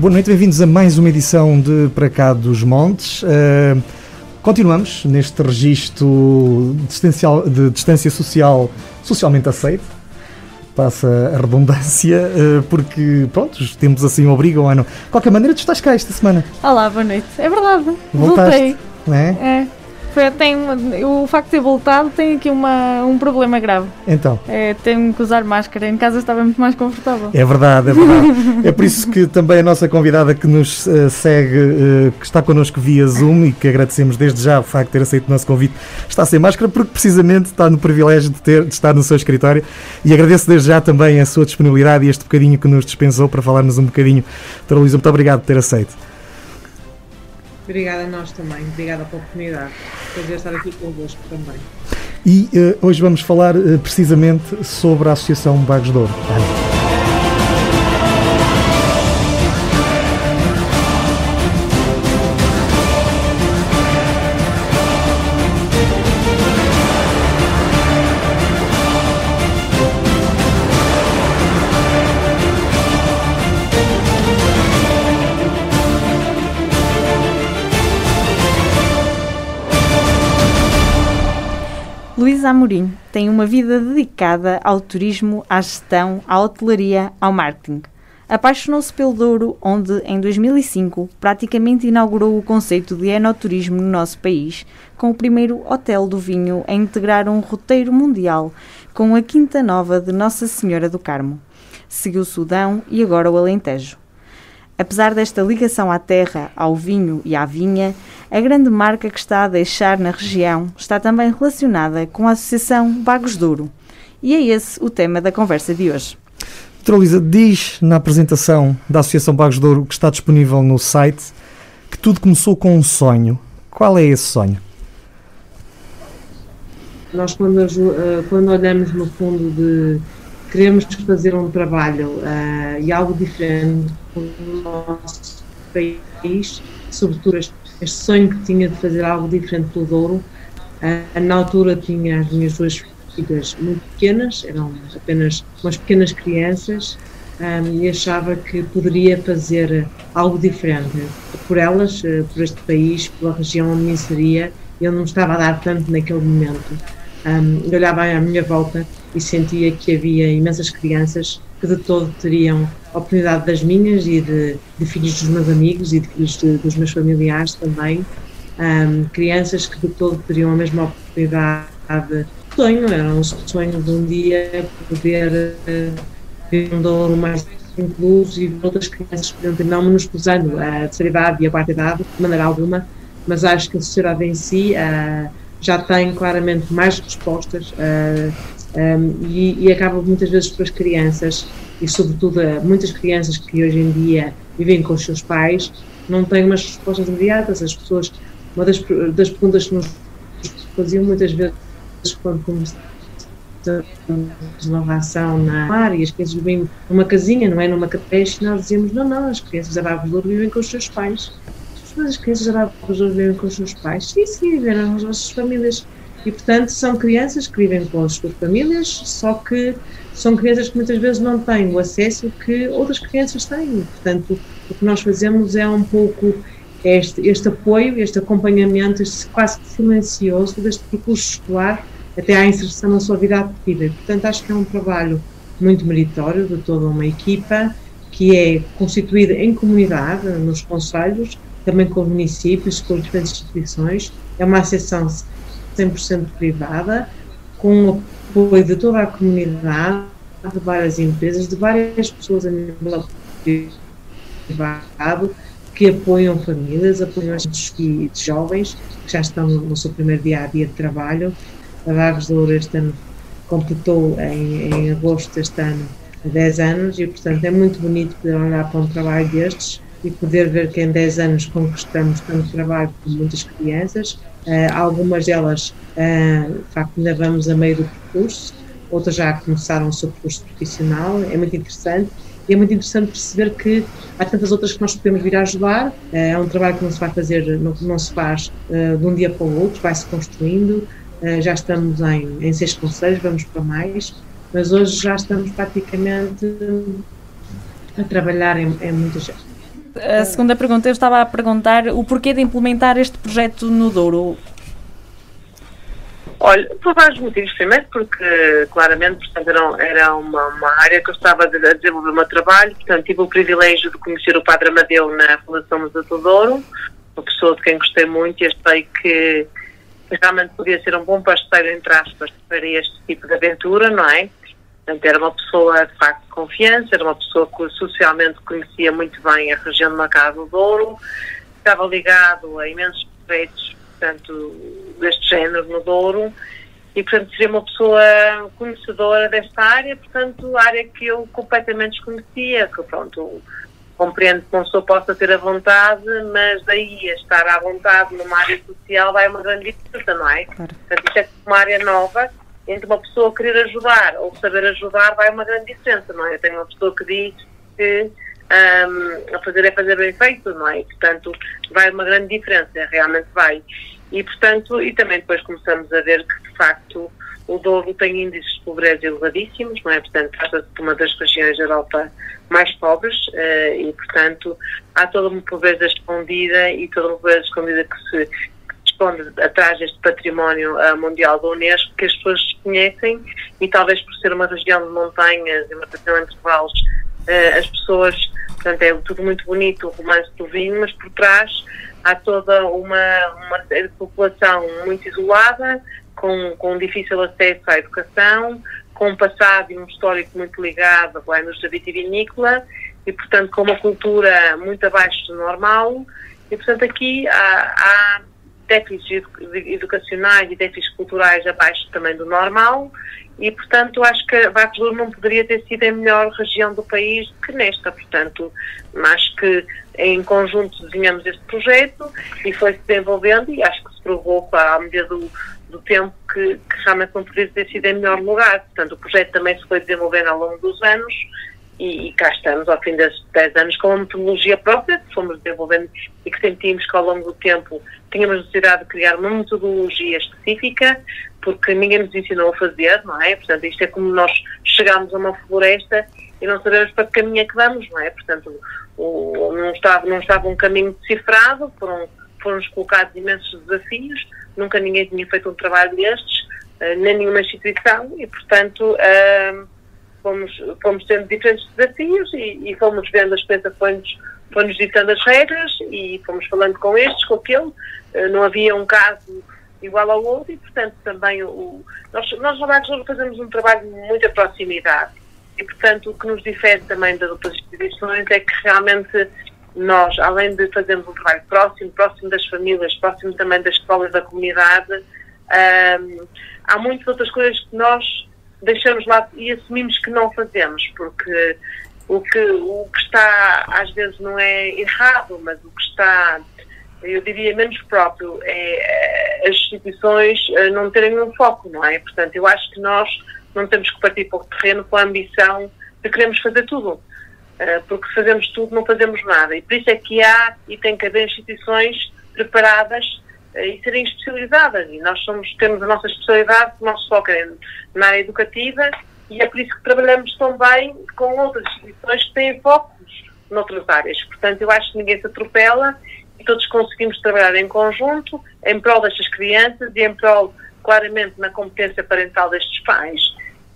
Boa noite, bem-vindos a mais uma edição de Para Cá dos Montes. Uh, continuamos neste registro de distância social socialmente aceito. Passa a redundância, uh, porque, pronto, os tempos assim obrigam a não. De qualquer maneira, tu estás cá esta semana. Olá, boa noite. É verdade. Voltaste, Voltei. Não é? Foi, tem, o facto de ter voltado tem aqui uma, um problema grave. Então. É, tenho que usar máscara. Em casa estava muito mais confortável. É verdade, é verdade. é por isso que também a nossa convidada que nos uh, segue, uh, que está connosco via Zoom e que agradecemos desde já o facto de ter aceito o nosso convite, está sem máscara porque precisamente está no privilégio de, ter, de estar no seu escritório e agradeço desde já também a sua disponibilidade e este bocadinho que nos dispensou para falarmos um bocadinho. Doutora Luísa, muito obrigado por ter aceito. Obrigada a nós também, obrigada pela oportunidade. Prazer estar aqui convosco também. E uh, hoje vamos falar uh, precisamente sobre a Associação Bagos de Ouro. Amorim tem uma vida dedicada ao turismo, à gestão, à hotelaria, ao marketing. Apaixonou-se pelo Douro, onde, em 2005, praticamente inaugurou o conceito de enoturismo no nosso país, com o primeiro hotel do vinho a integrar um roteiro mundial, com a Quinta Nova de Nossa Senhora do Carmo. Seguiu o Sudão e agora o Alentejo. Apesar desta ligação à terra, ao vinho e à vinha, a grande marca que está a deixar na região está também relacionada com a Associação Bagos Douro. E é esse o tema da conversa de hoje. Luísa, diz na apresentação da Associação Bagos Douro que está disponível no site que tudo começou com um sonho. Qual é esse sonho? Nós, quando, eh, quando olhamos no fundo de queremos fazer um trabalho uh, e algo diferente no nosso país, sobretudo este, sonho que tinha de fazer algo diferente pelo Douro. Uh, na altura tinha as minhas duas filhas muito pequenas, eram apenas umas pequenas crianças, um, ah, e achava que poderia fazer algo diferente por elas, por este país, pela região onde me inseria. Eu não estava a dar tanto naquele momento. Um, olhava à minha volta e sentia que havia imensas crianças que de todo teriam a oportunidade das minhas e de, de filhos dos meus amigos e de filhos de, dos meus familiares também. Um, crianças que de todo teriam a mesma oportunidade. Sonho, era um sonho de um dia poder ter um douro mais incluso e outras crianças não menosprezando a terceira idade e a quarta idade, de maneira alguma, mas acho que a sociedade em si uh, já tem claramente mais respostas uh, um, e, e, acaba muitas vezes para as crianças e sobretudo muitas crianças que hoje em dia vivem com os seus pais não têm umas respostas imediatas as pessoas uma das, das perguntas que nos faziam muitas vezes quando começamos uma ação na área as crianças vivem numa casinha, não é numa creche, nós dizíamos, não, não, as crianças da Bárbara vivem com os seus pais. As crianças da Bárbara vivem com os seus pais? Sim, sim, viveram as nossas famílias. E, portanto, são crianças que vivem com as suas famílias, só que são crianças que muitas vezes não têm o acesso que outras crianças têm. Portanto, o que nós fazemos é um pouco este, este apoio, este acompanhamento, este quase silencioso deste percurso escolar até à inserção na sua vida ativa. Portanto, acho que é um trabalho muito meritório de toda uma equipa que é constituída em comunidade, nos conselhos, também com os municípios, com as diferentes instituições. É uma associação 100% privada, com o apoio de toda a comunidade, de várias empresas, de várias pessoas a nível privado, que apoiam famílias, apoiam de jovens que já estão no seu primeiro dia a dia de trabalho. A Vagos de Ouro este ano completou em, em agosto deste ano 10 anos e, portanto, é muito bonito poder olhar para um trabalho destes e poder ver que em 10 anos conquistamos tanto trabalho com muitas crianças Uh, algumas delas, uh, de facto, ainda vamos a meio do percurso, outras já começaram o seu percurso profissional, é muito interessante. E é muito interessante perceber que há tantas outras que nós podemos vir a ajudar. Uh, é um trabalho que não se vai fazer, não, não se faz de um dia para o outro, vai-se construindo. já estamos em, em seis conselhos, vamos para mais, mas hoje já estamos praticamente a trabalhar em, em muitas A segunda pergunta, eu estava a perguntar o porquê de implementar este projeto no Douro. Olha, por vários motivos. Primeiro, porque claramente portanto, era, era uma, uma, área que eu estava a desenvolver o meu trabalho. Portanto, tive o privilégio de conhecer o Padre Amadeu na Fundação Museu do Douro, uma pessoa de quem gostei muito e achei que realmente podia ser um bom parceiro, entre aspas, para este tipo de aventura, não é? Portanto, era uma pessoa de facto de confiança, era uma pessoa que socialmente conhecia muito bem a região de Macau do Douro, estava ligado a imensos projetos, portanto, deste género no Douro, e portanto seria uma pessoa conhecedora desta área, portanto, área que eu completamente desconhecia, que pronto, compreendo que uma pessoa possa ter a vontade, mas daí a estar à vontade numa área social vai uma grande diferença, não é? Claro. Portanto, isto é uma área nova entre uma pessoa querer ajudar ou saber ajudar vai uma grande diferença, não é? Eu tenho uma pessoa que diz que um, a fazer é fazer bem feito, não é? Portanto, vai uma grande diferença, realmente vai. E, portanto, e também depois começamos a ver que, de facto, o Douro tem índices de pobreza elevadíssimos, não é? Portanto, trata-se de uma das regiões da Europa mais pobres uh, e, portanto, há toda uma pobreza escondida e toda uma pobreza escondida que se, esconde atrás deste património uh, mundial da Unesco que as pessoas conhecem e talvez por ser uma região de montanhas e uma região entre vales, uh, as pessoas, portanto é tudo muito bonito, o romance do vinho, mas por trás há toda uma, uma população muito isolada, com, com difícil acesso à educação, com um passado e um histórico muito ligado à indústria vitivinícola e, portanto, com uma cultura muito abaixo do normal. E, portanto, aqui há, há déficits educacionais e déficits culturais abaixo também do normal e, portanto, acho que Vaclur não poderia ter sido a melhor região do país que nesta. Portanto, acho que em conjunto desenhamos este projeto e foi-se desenvolvendo e acho que se provou, à medida do, do tempo, que, que, realmente não poderia ter sido em melhor lugar. Portanto, o projeto também se foi desenvolvendo ao longo dos anos e, e, cá estamos, ao fim desses 10 anos, com uma metodologia própria que fomos desenvolvendo e que sentimos que ao longo do tempo tínhamos necessidade de criar uma metodologia específica, porque ninguém nos ensinou a fazer, não é? Portanto, isto é como nós chegamos a uma floresta e não sabemos para que caminho é que vamos, não é? Portanto, o, não, estava, não estava um caminho decifrado, foram, foram colocados imensos desafios, nunca ninguém tinha feito um trabalho destes, uh, nem nenhuma instituição, e portanto. Uh, fomos, fomos tendo diferentes desafios e, e fomos vendo as coisas, foi-nos foi ditando as regras e fomos falando com estes, com aquele, eh, não havia um caso igual ao outro e, portanto, também o, nós, nós no fazemos um trabalho de muita proximidade e, portanto, o que nos difere também das outras instituições é que realmente nós, além de fazermos um trabalho próximo, próximo das famílias, próximo também das escolas da comunidade, hum, há muitas outras coisas que nós deixamos lá e assumimos que não fazemos, porque o que, o que está, às vezes, não é errado, mas o que está, eu diria, menos próprio é as instituições eh, não terem um foco, não é? Portanto, eu acho que nós não temos que partir para o terreno com a ambição de queremos fazer tudo. Eh, porque se fazemos tudo, não fazemos nada. E por isso é que há e tem que haver instituições preparadas e serem especializadas. E nós somos, temos a nossa especialidade, nosso foco é na área educativa e é por isso que trabalhamos tão bem com outras instituições que têm focos noutras áreas. Portanto, eu acho que ninguém se atropela e todos conseguimos trabalhar em conjunto em prol destas crianças e em prol, claramente, na competência parental destes pais.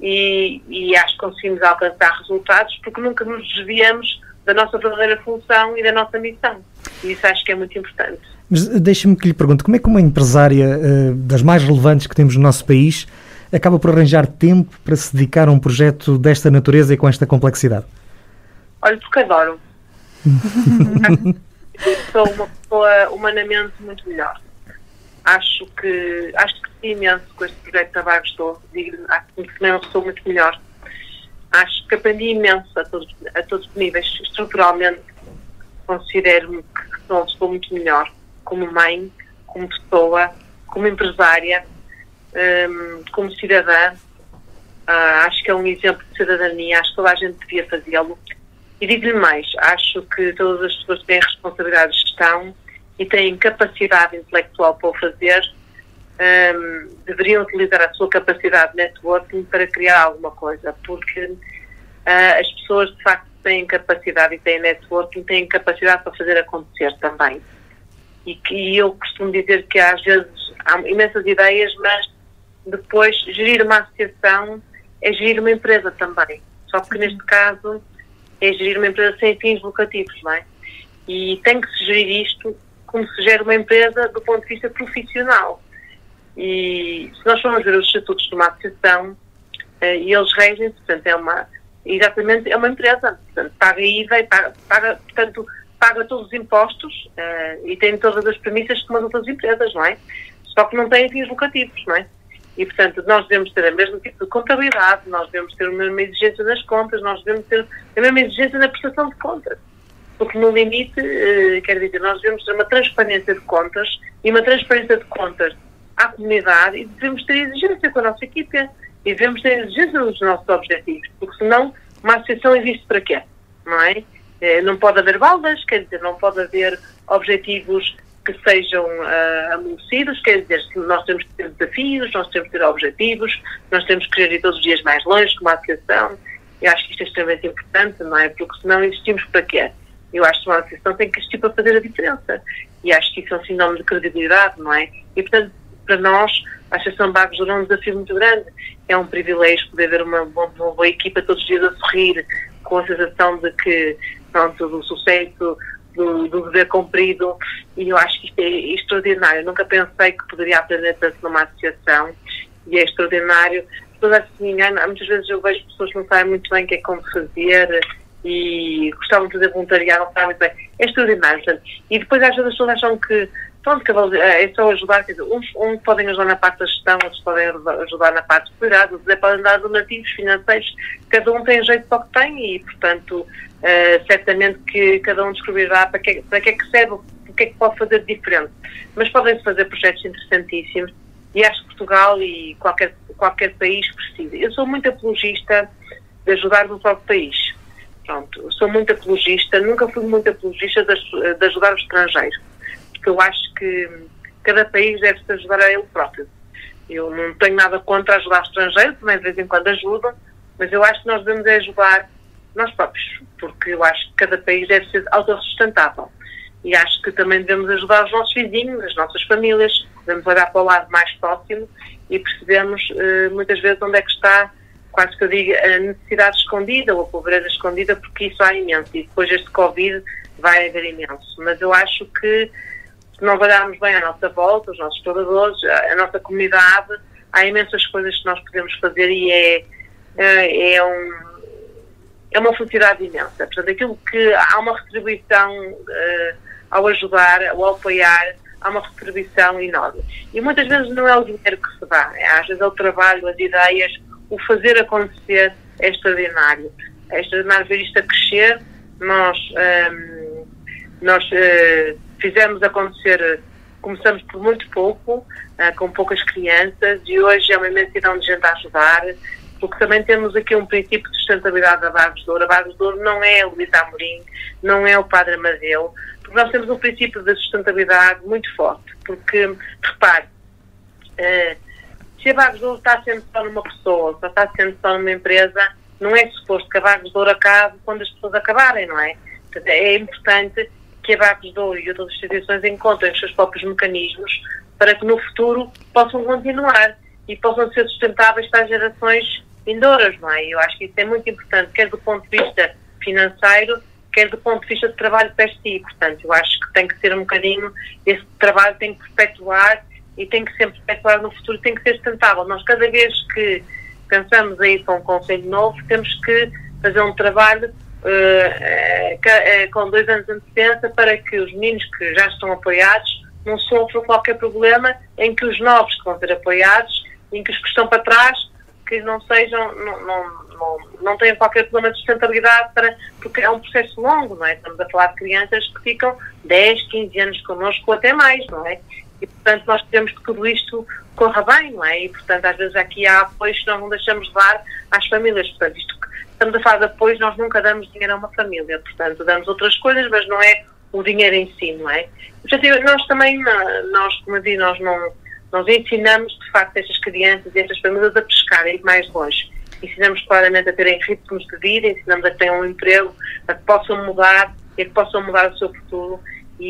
E, e acho que conseguimos alcançar resultados porque nunca nos desviamos da nossa verdadeira função e da nossa missão. E isso acho que é muito importante. Mas eh, deixe-me que lhe pergunte, como é que uma empresária uh, das mais relevantes que temos no nosso país acaba por arranjar tempo para se dedicar a um projeto desta natureza e com esta complexidade? Olha, porque adoro. Sou uma pessoa humanamente muito melhor. Acho que acho que cresci imenso com este projeto de trabalho estou. Digo, acho que uma pessoa muito melhor. Acho que aprendi imenso a todos, a todos os níveis. Estruturalmente, considero-me que sou uma pessoa muito melhor como mãe, como pessoa, como empresária, um, como cidadã. Uh, acho que é um exemplo de cidadania, acho que toda a gente devia fazê-lo. E digo-lhe mais, acho que todas as pessoas têm responsabilidade de gestão e têm capacidade intelectual para o fazer, um, deveriam utilizar a sua capacidade de networking para criar alguma coisa, porque uh, as pessoas de facto têm capacidade e têm networking, têm capacidade para fazer acontecer também. E que eu costumo dizer que às vezes há imensas ideias, mas depois gerir uma associação é gerir uma empresa também. Só que neste caso é gerir uma empresa sem fins lucrativos, não é? E tem que se gerir isto como se gera uma empresa do ponto de vista profissional. E se nós formos ver os estatutos de uma associação, eh, e eles regem, portanto, é uma, exatamente, é uma empresa, portanto, paga IVA e paga, paga, portanto, paga todos os impostos uh, e tem todas as premissas como as outras empresas, não é? Só que não tem fins lucrativos, não é? E, portanto, nós devemos ter a mesma tipo de contabilidade, nós devemos ter a mesma exigência nas contas, nós devemos ter a mesma exigência na prestação de contas. Porque, no limite, uh, quer dizer, nós devemos ter uma transparência de contas e uma transparência de contas à comunidade e devemos ter exigência com a nossa equipe e devemos ter exigência nos nossos objetivos, porque senão uma associação existe para quê? Não é? É não pode haver baldas, quer dizer, não pode haver objetivos que sejam uh, amolecidos, quer dizer, nós temos que ter desafios, nós temos que ter objetivos, nós temos que ir todos os dias mais longe como associação. Eu acho que isto é extremamente importante, não é? Porque senão existimos para quê? Eu acho que uma associação tem que existir para fazer a diferença. E acho que isso é um sinal de credibilidade, não é? E, portanto, para nós, a Associação Bagos é um desafio muito grande. É um privilégio poder ver uma, uma boa equipa todos os dias a sorrir, com a sensação de que, pronto, do sucesso, do, do dever cumprido, e eu acho que isto é extraordinário. Eu nunca pensei que poderia aprender tanto numa associação, e é extraordinário. Toda se me engana, muitas vezes eu vejo pessoas que não sabem muito bem o que é como fazer, e gostavam de fazer voluntariado, não sabem muito bem. É extraordinário. Portanto, e depois às vezes as pessoas acham que pronto, é só ajudar, quer dizer, uns, uns podem ajudar na parte da gestão, outros podem ajudar na parte de cuidado, outros podem dar donativos financeiros, cada um tem jeito para o que tem e, portanto, uh, certamente que cada um descobrirá para que, para que é que serve, o que é que pode fazer de diferente. Mas podem-se fazer projetos interessantíssimos e acho que Portugal e qualquer, qualquer país precisa. Eu sou muito apologista de ajudar o próprio país. Pronto, sou muito apologista, nunca fui muito apologista de, de ajudar os estrangeiros porque eu acho que cada país deve se ajudar a ele próprio. Eu não tenho nada contra ajudar estrangeiros, também de vez em quando ajudam, mas eu acho que nós devemos ajudar nós próprios, porque eu acho que cada país deve ser autossustentável. E acho que também devemos ajudar os nossos vizinhos, as nossas famílias, devemos olhar para o lado mais próximo e percebemos uh, muitas vezes onde é que está, quase que eu digo, a necessidade escondida ou a pobreza escondida, porque isso há imenso. E depois este Covid vai haver imenso. Mas eu acho que se nós olharmos bem à nossa volta, os nossos exploradores, a nossa comunidade, há imensas coisas que nós podemos fazer e é, é, é, um, é uma felicidade imensa. Portanto, aquilo que há uma retribuição uh, ao ajudar, ao apoiar, há uma retribuição enorme. E muitas vezes não é o dinheiro que se dá, é, às vezes é o trabalho, as ideias, o fazer acontecer é extraordinário. É extraordinário ver isto a crescer. Nós, um, ehm, nós uh, fizemos acontecer, começamos por muito pouco, uh, com poucas crianças, e hoje é uma imensidão de gente a ajudar, porque também temos aqui um princípio de sustentabilidade da Vagos de Ouro. A Vagos de Ouro não é o Luís Amorim, não é o Padre Amadeu, porque nós temos um princípio de sustentabilidade muito forte, porque, repare, uh, se a Vagos de Ouro está sendo só numa pessoa, só está sendo só numa empresa, não é suposto que a Vagos de Ouro acabe quando as pessoas acabarem, não é? Portanto, é importante que a Barcos de Ouro e outras instituições encontrem os seus próprios mecanismos para que no futuro possam continuar e possam ser sustentáveis para as gerações vindouras, não é? Eu acho que isso é muito importante, quer do ponto de vista financeiro, quer do ponto de vista de trabalho para si. Portanto, eu acho que tem que ser um bocadinho, esse trabalho tem que perpetuar e tem que sempre perpetuar no futuro, tem que ser sustentável. Nós, cada vez que pensamos aí para um conselho novo, temos que fazer um trabalho uh, uh, com dois anos de antecedência para que os meninos que já estão apoiados não sofram qualquer problema em que os novos que vão ser apoiados, em que os que estão para trás, que não sejam, não, não, não, não tenham qualquer problema de sustentabilidade, para, porque é um processo longo, não é? Estamos a falar de crianças que ficam 10, 15 anos connosco ou até mais, não é? E, portanto, nós queremos que tudo isto corra bem, não é? E, portanto, às vezes aqui há apoios que nós não deixamos de dar às famílias. Portanto, isto estamos a falar de apoios, nós nunca damos dinheiro a uma família, portanto, damos outras coisas, mas não é o dinheiro em si, não é? Portanto, nós também, nós, como eu digo, nós não, nós ensinamos, de facto, estas crianças e estas famílias a pescar, a ir mais longe. ensinamos claramente a terem ritmos de vida, ensinamos a que tenham um emprego, a que possam mudar a que possam mudar o seu futuro e,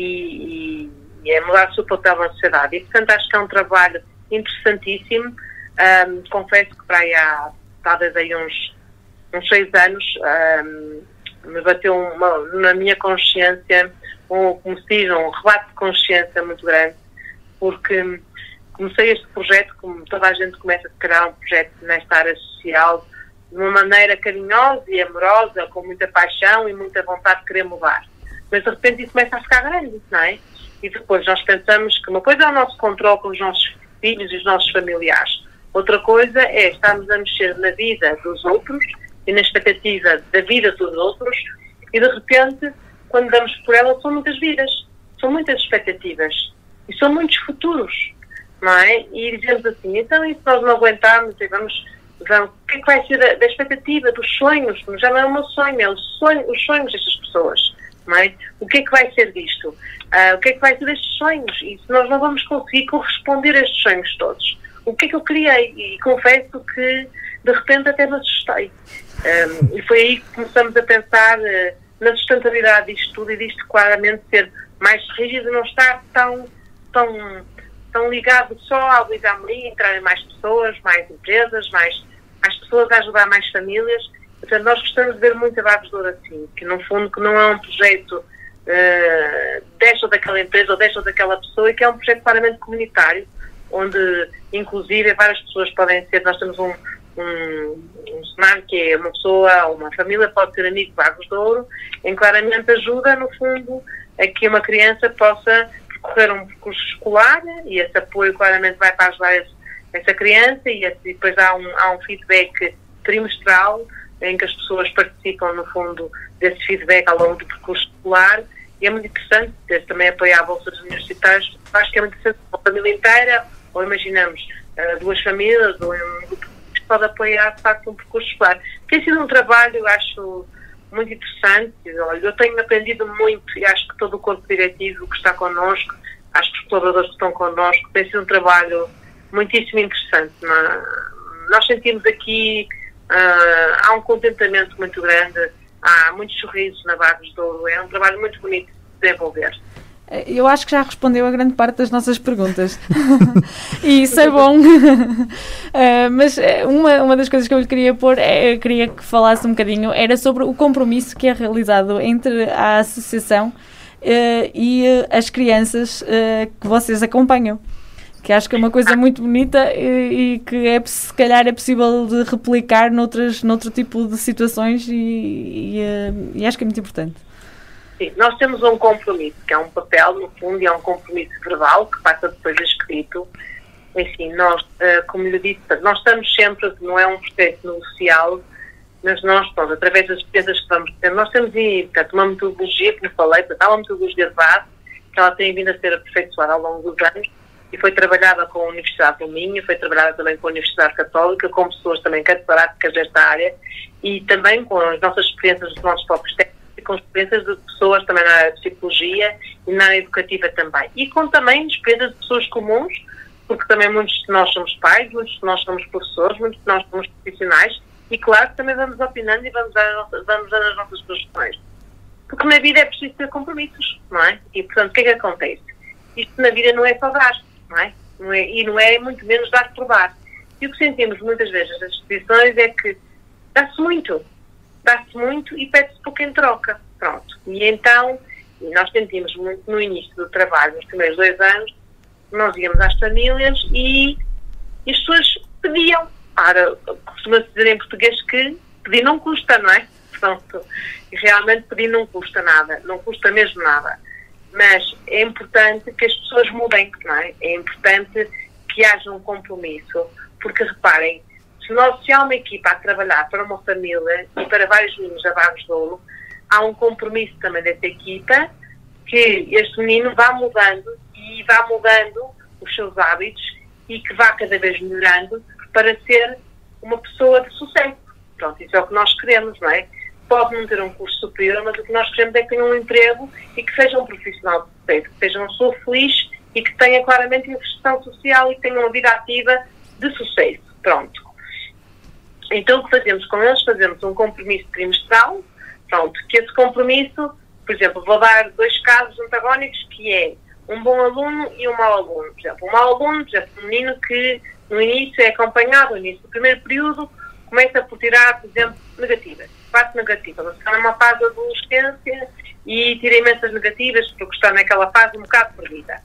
e, e é mudar o seu papel na sociedade. E, portanto, acho que é um trabalho interessantíssimo. Um, confesso que para aí há talvez aí uns, uns seis anos um, me bateu uma, na minha consciência um, como se diz, um rebate de consciência muito grande, porque comecei este projeto, como toda a gente começa a criar um projeto nesta área social, de uma maneira carinhosa e amorosa, com muita paixão e muita vontade de querer mudar. Mas de repente isso começa a ficar grande, não é? E depois nós pensamos que uma coisa é o nosso controle com os nossos filhos e os nossos familiares. Outra coisa é estarmos a mexer na vida dos outros e na expectativa da vida dos outros e de repente, quando damos por ela, são muitas vidas, são muitas expectativas e são muitos futuros, não é? E dizemos assim, então e se nós não aguentarmos e vamos, vamos o que é que vai ser da, da expectativa, dos sonhos? Já não é o meu sonho, é o sonho, os sonhos destas pessoas. Não é? O que é que vai ser disto? Uh, o que é que vai ser destes sonhos? E se nós não vamos conseguir corresponder a estes sonhos todos? O que é que eu criei? E confesso que de repente até me assustei. Um, e foi aí que começamos a pensar uh, na sustentabilidade disto tudo e disto claramente ser mais rígido, não estar tão, tão, tão ligado só ao Luís Amorim, entrarem mais pessoas, mais empresas, mais, mais pessoas a ajudar mais famílias. Portanto, nós gostamos de ver muito a Vagos de Ouro assim, que no fundo que não é um projeto uh, desta ou daquela empresa ou desta ou daquela pessoa, e que é um projeto claramente comunitário, onde inclusive várias pessoas podem ser, nós temos um, um, um cenário que é uma pessoa, uma família pode ser amigo de Vagos de Ouro, em claramente ajuda, no fundo, a que uma criança possa percorrer um percurso escolar e esse apoio claramente vai para ajudar esse, essa criança e, esse, e depois há um, há um feedback trimestral em que as pessoas participam, no fundo, desse feedback ao longo do percurso escolar e é muito interessante, também apoiar bolsas universitárias, acho que é muito interessante uma família inteira, ou imaginamos uh, duas famílias, ou um grupo que pode apoiar, de facto, um percurso escolar. Tem sido um trabalho, acho, muito interessante. Olha, eu tenho aprendido muito e acho que todo o corpo diretivo que está connosco, acho que os colaboradores que estão connosco, tem sido um trabalho muitíssimo interessante. É? Nós sentimos aqui, uh, há um contentamento muito grande, há muitos sorrisos na Vagos do Ouro, é um trabalho muito bonito de desenvolver. Eu acho que já respondeu a grande parte das nossas perguntas. e isso é bom. uh, mas eh, uma, uma das coisas que eu lhe queria pôr, é, queria que falasse um bocadinho, era sobre o compromisso que é realizado entre a associação uh, e uh, as crianças que vocês acompanham. Que acho que é uma coisa muito bonita e, e, que é, se calhar é possível de replicar noutras, noutro tipo de situações e, e, e acho que é muito importante. Sim, nós temos um compromisso, que é um papel, no fundo, e é um compromisso verbal, que passa depois a escrito. Enfim, nós, uh, como lhe disse, nós estamos sempre, não é um processo negocial, mas nós, pronto, através das despesas que vamos ter, nós temos aí, portanto, uma metodologia, que lhe falei, portanto, há uma metodologia de base, que ela tem vindo a ser aperfeiçoada ao longo dos anos, e foi trabalhada com a Universidade do Minho, foi trabalhada também com a Universidade Católica, com pessoas também catedráticas desta área, e também com as nossas experiências dos nossos próprios técnicos, com experiências de pessoas também na área de psicologia e na área educativa também. E com também experiências de pessoas comuns, porque também muitos de nós somos pais, muitos de nós somos professores, muitos de nós somos profissionais e claro também vamos opinando e vamos dar, vamos as nossas sugestões. Porque na vida é preciso ter compromissos, não é? E portanto, o que é que acontece? Isto na vida não é só dar, não é? Não é e não é muito menos dar por dar. E o que sentimos muitas vezes nas instituições é que dá-se muito, dá-se muito e pede-se pouco em troca. Pronto. E então, nós sentimos muito no início do trabalho, nos primeiros dois anos, nós íamos às famílias e, e as pessoas pediam. Ora, costuma-se dizer em português que pedir não custa, não é? Pronto. E realmente pedir não custa nada, não custa mesmo nada. Mas é importante que as pessoas mudem, não é? É importante que haja um compromisso, porque reparem, se, nós, se há uma equipa a trabalhar para uma família e para vários meninos Vagos de Ouro, há um compromisso também dessa equipa que este menino vá mudando e vá mudando os seus hábitos e que vá cada vez melhorando para ser uma pessoa de sucesso. Pronto, isso é o que nós queremos, não é? Pode não ter um curso superior, mas o que nós queremos é que tenha um emprego e que seja um profissional de sucesso, que seja uma pessoa feliz e que tenha claramente inserção social e que tenha uma vida ativa de sucesso. Pronto. Então, o que fazemos com eles? Fazemos um compromisso trimestral, pronto, que esse compromisso, por exemplo, vou dar dois casos antagónicos, que é um bom aluno e um mau aluno. Por exemplo, um mau aluno, por exemplo, um menino que no início é acompanhado, no início do primeiro período, começa por tirar, por exemplo, negativas, quatro negativas. Ele está numa fase de adolescência e tira imensas negativas porque está naquela fase um bocado perdida.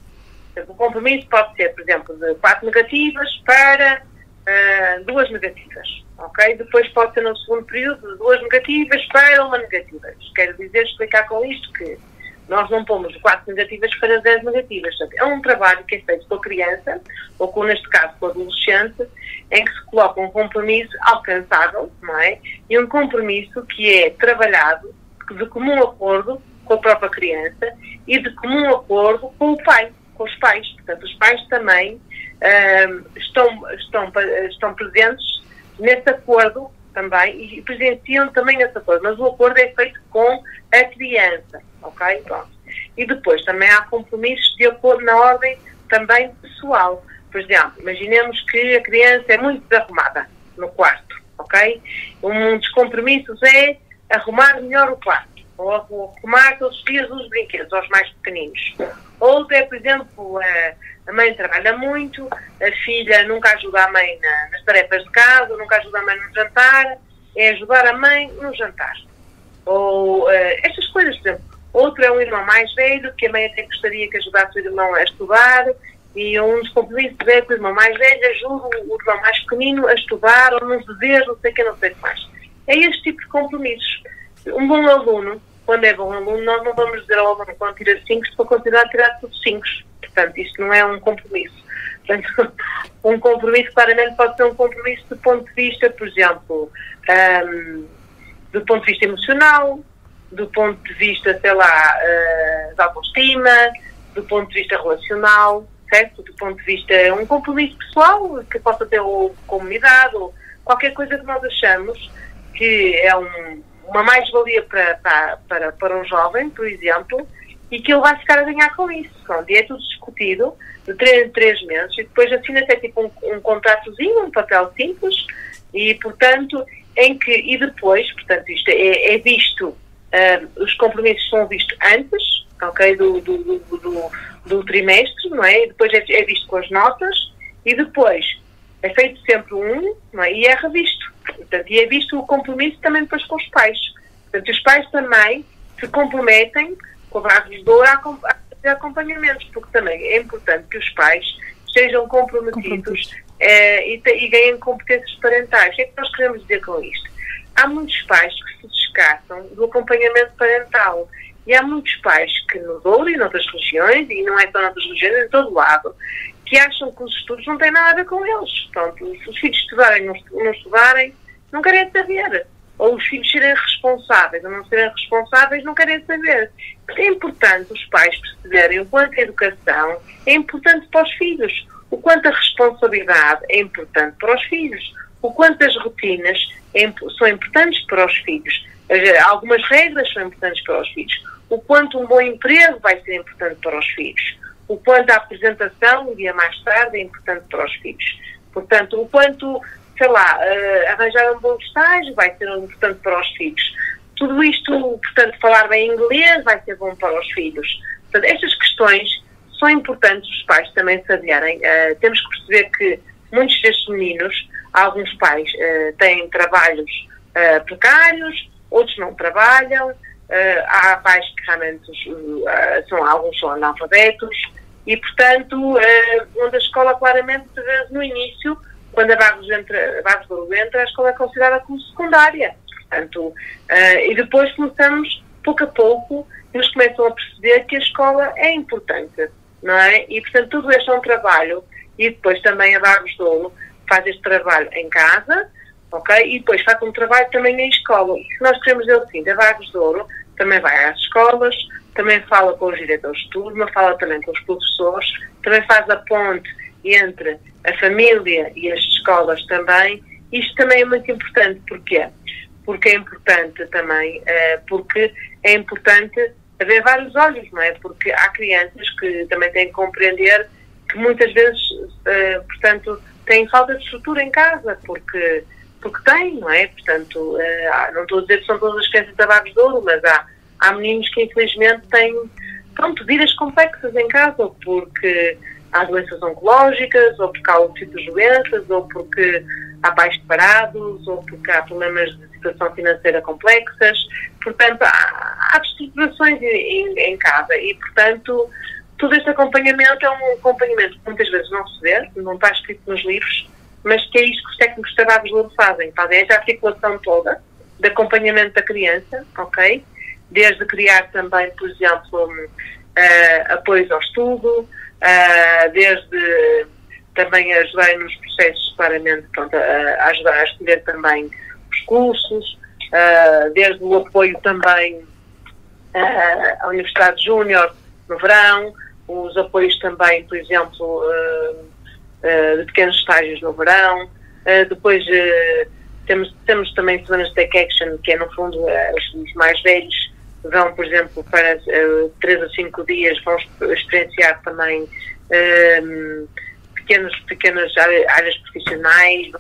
O compromisso pode ser, por exemplo, de quatro negativas para uh, duas negativas, ok? Depois pode ser no segundo período duas negativas para uma negativa. Quero dizer, explicar com isto que nós não pomos quatro negativas para dez negativas. É um trabalho que é feito com a criança, ou com, neste caso, com o adolescente, em que se coloca um compromisso alcançável, não é? E um compromisso que é trabalhado de comum acordo com a própria criança e de comum acordo com o pai, com os pais. Portanto, os pais também estão, estão, estão presentes nesse acordo também e presenciam também nesse acordo, mas o acordo é feito com a criança, ok? Pronto. E depois também há compromissos de acordo na ordem também pessoal. Por exemplo, imaginemos que a criança é muito desarrumada no quarto, ok? Um dos compromissos é arrumar melhor o quarto, ou arrumar todos os dias os brinquedos aos mais pequeninos. Outro é, por exemplo, a mãe trabalha muito, a filha nunca ajuda a mãe na, nas tarefas de casa, nunca ajuda a mãe no jantar, é ajudar a mãe no jantar. Ou uh, estas coisas, por exemplo. Outro é um irmão mais velho, que a mãe até gostaria que ajudasse o irmão a estudar, e um dos compromissos é que o irmão mais velho ajuda o irmão mais pequenino a estudar, ou nos deveres, não sei o que, não sei o que mais. É este tipo de compromissos. Um bom aluno, quando é bom aluno, nós não vamos dizer ao aluno quando tira 5 se for considerar tirar tudo 5 Portanto, isto não é um compromisso. Portanto, um compromisso claramente pode ser um compromisso do ponto de vista, por exemplo, um, do ponto de vista emocional, do ponto de vista, sei lá, uh, da autoestima, do ponto de vista relacional, certo? Do ponto de vista, um compromisso pessoal que possa ter ou comunidade ou qualquer coisa que nós achamos que é um, uma mais-valia para, para, para, para um jovem, por exemplo, e que ele vai ficar a ganhar com isso. Pronto, e é tudo discutido de três em três meses e depois assina-se tipo um, um contratozinho, um papel simples e, portanto, em que, e depois, portanto, isto é, é visto, uh, os compromissos são vistos antes, ok, do, do, do, do, do trimestre, não é? E depois é, é, visto com as notas e depois é feito sempre um, não é? E é revisto. Portanto, e é visto o compromisso também depois com os pais. Portanto, os pais também se comprometem com a Ouro a fazer acompanhamentos, porque também é importante que os pais sejam comprometidos eh, e, e ganhem competências parentais. O que é que nós queremos dizer com isto? Há muitos pais que se descartam do acompanhamento parental. E há muitos pais que no Douro e noutras regiões, e não é só noutras regiões, em todo lado, que acham que os estudos não têm nada a ver com eles. Portanto, se os filhos estudarem ou não estudarem, não querem saber. Ou os filhos serem responsáveis ou não serem responsáveis, não querem saber. É importante os pais perceberem o quanto a educação é importante para os filhos, o quanto a responsabilidade é importante para os filhos, o quanto as rotinas é, são importantes para os filhos, algumas regras são importantes para os filhos, o quanto um bom emprego vai ser importante para os filhos, o quanto a apresentação um dia mais tarde é importante para os filhos. Portanto, o quanto sei lá, uh, arranjar um bom estágio vai ser importante para os filhos. Tudo isto, portanto, falar bem inglês vai ser bom para os filhos. Portanto, estas questões são importantes os pais também saberem. Uh, temos que perceber que muitos destes meninos, alguns pais uh, têm trabalhos precários, outros não trabalham, há pais que realmente são, alguns são analfabetos e, portanto, onde a escola claramente, no início, quando a Barros, entra, a Barros entra, a escola é considerada como secundária. Portanto, uh, e depois começamos, pouco a pouco, nos começam a perceber que a escola é importante, não é? E, portanto, tudo este é um trabalho, e depois também a Barros Douro faz este trabalho em casa, ok? E depois faz um trabalho também em escola. E se nós queremos dizer assim, a Barros Douro também vai às escolas, também fala com os diretores de turma, fala também com os professores, também faz a ponte entre a família e as escolas também. Isto também é muito importante. Porquê? Porque é importante também, uh, porque é importante haver vários olhos, não é? Porque há crianças que também têm que compreender que muitas vezes, uh, portanto, têm falta de estrutura em casa, porque porque tem, não é? Portanto, uh, não estou a dizer que são todas as crianças de de Ouro, mas há, há meninos que infelizmente têm, pronto, vidas complexas em casa, porque há doenças oncológicas, ou porque há outro tipo de doenças, ou porque há pais separados, ou porque há problemas de situação financeira complexas. Portanto, há, há em, em, casa e, portanto, todo este acompanhamento é um acompanhamento que muitas vezes não se vê, não está escrito nos livros, mas que é isto que os técnicos de trabalho fazem. Fazem esta articulação toda de acompanhamento da criança, ok? Desde criar também, por exemplo, uh, apoios ao estudo, uh, desde também ajudar nos processos, claramente, pronto, a, ajudar a escolher também os cursos, uh, desde o apoio também à Universidade Júnior no verão, os apoios também, por exemplo, de pequenos estágios no verão, depois temos, temos também semanas de take action, que é no fundo os mais velhos vão, por exemplo, para uh, 3 a 5 dias, vão experienciar também uh, pequenos, pequenas áreas profissionais,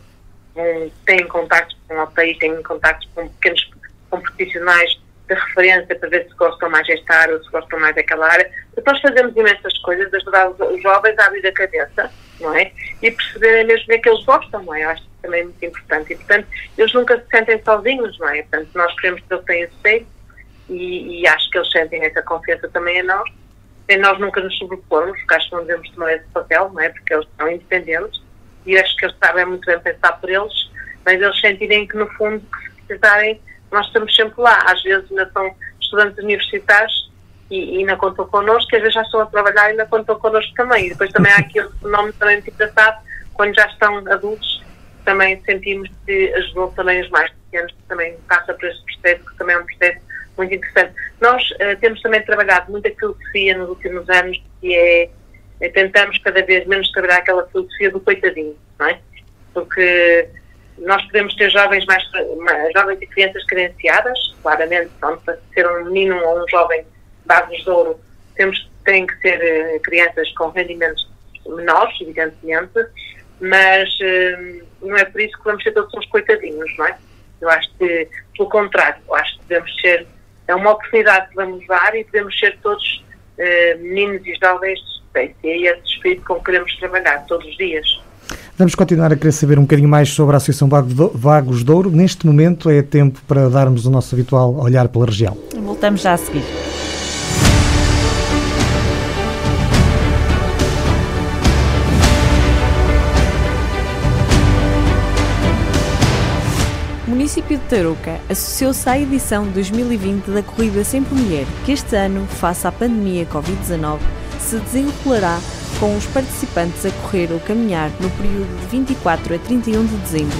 um, têm contactos com hotéis, têm contactos com pequenos com profissionais de referência para ver se gostam mais desta área ou se gostam mais daquela área. Então, nós fazemos imensas coisas, ajudar os jovens a abrir a cabeça, não é? E perceberem mesmo o que eles gostam, não é? Eu acho que também é muito importante. E, portanto, eles nunca se sentem sozinhos, não é? Portanto, nós queremos que eles tenham sucesso e, e acho que eles sentem essa confiança também a nós sem nós nunca nos sobrepormos, porque acho que não devemos tomar esse papel, não é? Porque eles são independentes e acho que eles sabem muito bem pensar por eles, mas eles sentirem que, no fundo, que se precisarem, nós estamos sempre lá. Às vezes ainda são estudantes universitários e, e ainda contam connosco, e às vezes já estão a trabalhar e ainda contam connosco também. E depois também há aquele fenómeno também muito engraçado, quando já estão adultos, também sentimos que ajudou também os mais pequenos, que também passa por esse processo, que também é um processo muito interessante. Nós uh, temos também trabalhado muito a filosofia nos últimos anos, que é, é, tentamos cada vez menos trabalhar aquela filosofia do coitadinho, não é? Porque nós podemos ter jovens mais, mais jovens e crianças credenciadas, claramente, pronto, para ser um menino ou um jovem base de ouro, temos, têm que ser uh, crianças com rendimentos menores, evidentemente, mas uh, não é por isso que vamos ser todos uns coitadinhos, não é? Eu acho que, pelo contrário, eu acho que devemos ser é uma oportunidade que vamos dar e podemos ser todos uh, meninos e jovens de sucesso. E é esse espírito com que queremos trabalhar todos os dias. Vamos continuar a querer saber um bocadinho mais sobre a Associação Vagos de Ouro. Neste momento é tempo para darmos o nosso habitual olhar pela região. Voltamos já a seguir. Município de Tarouca associou-se à edição 2020 da Corrida Sempre Mulher, que este ano, face à pandemia Covid-19, se desenrolará com os participantes a correr ou caminhar no período de 24 a 31 de dezembro,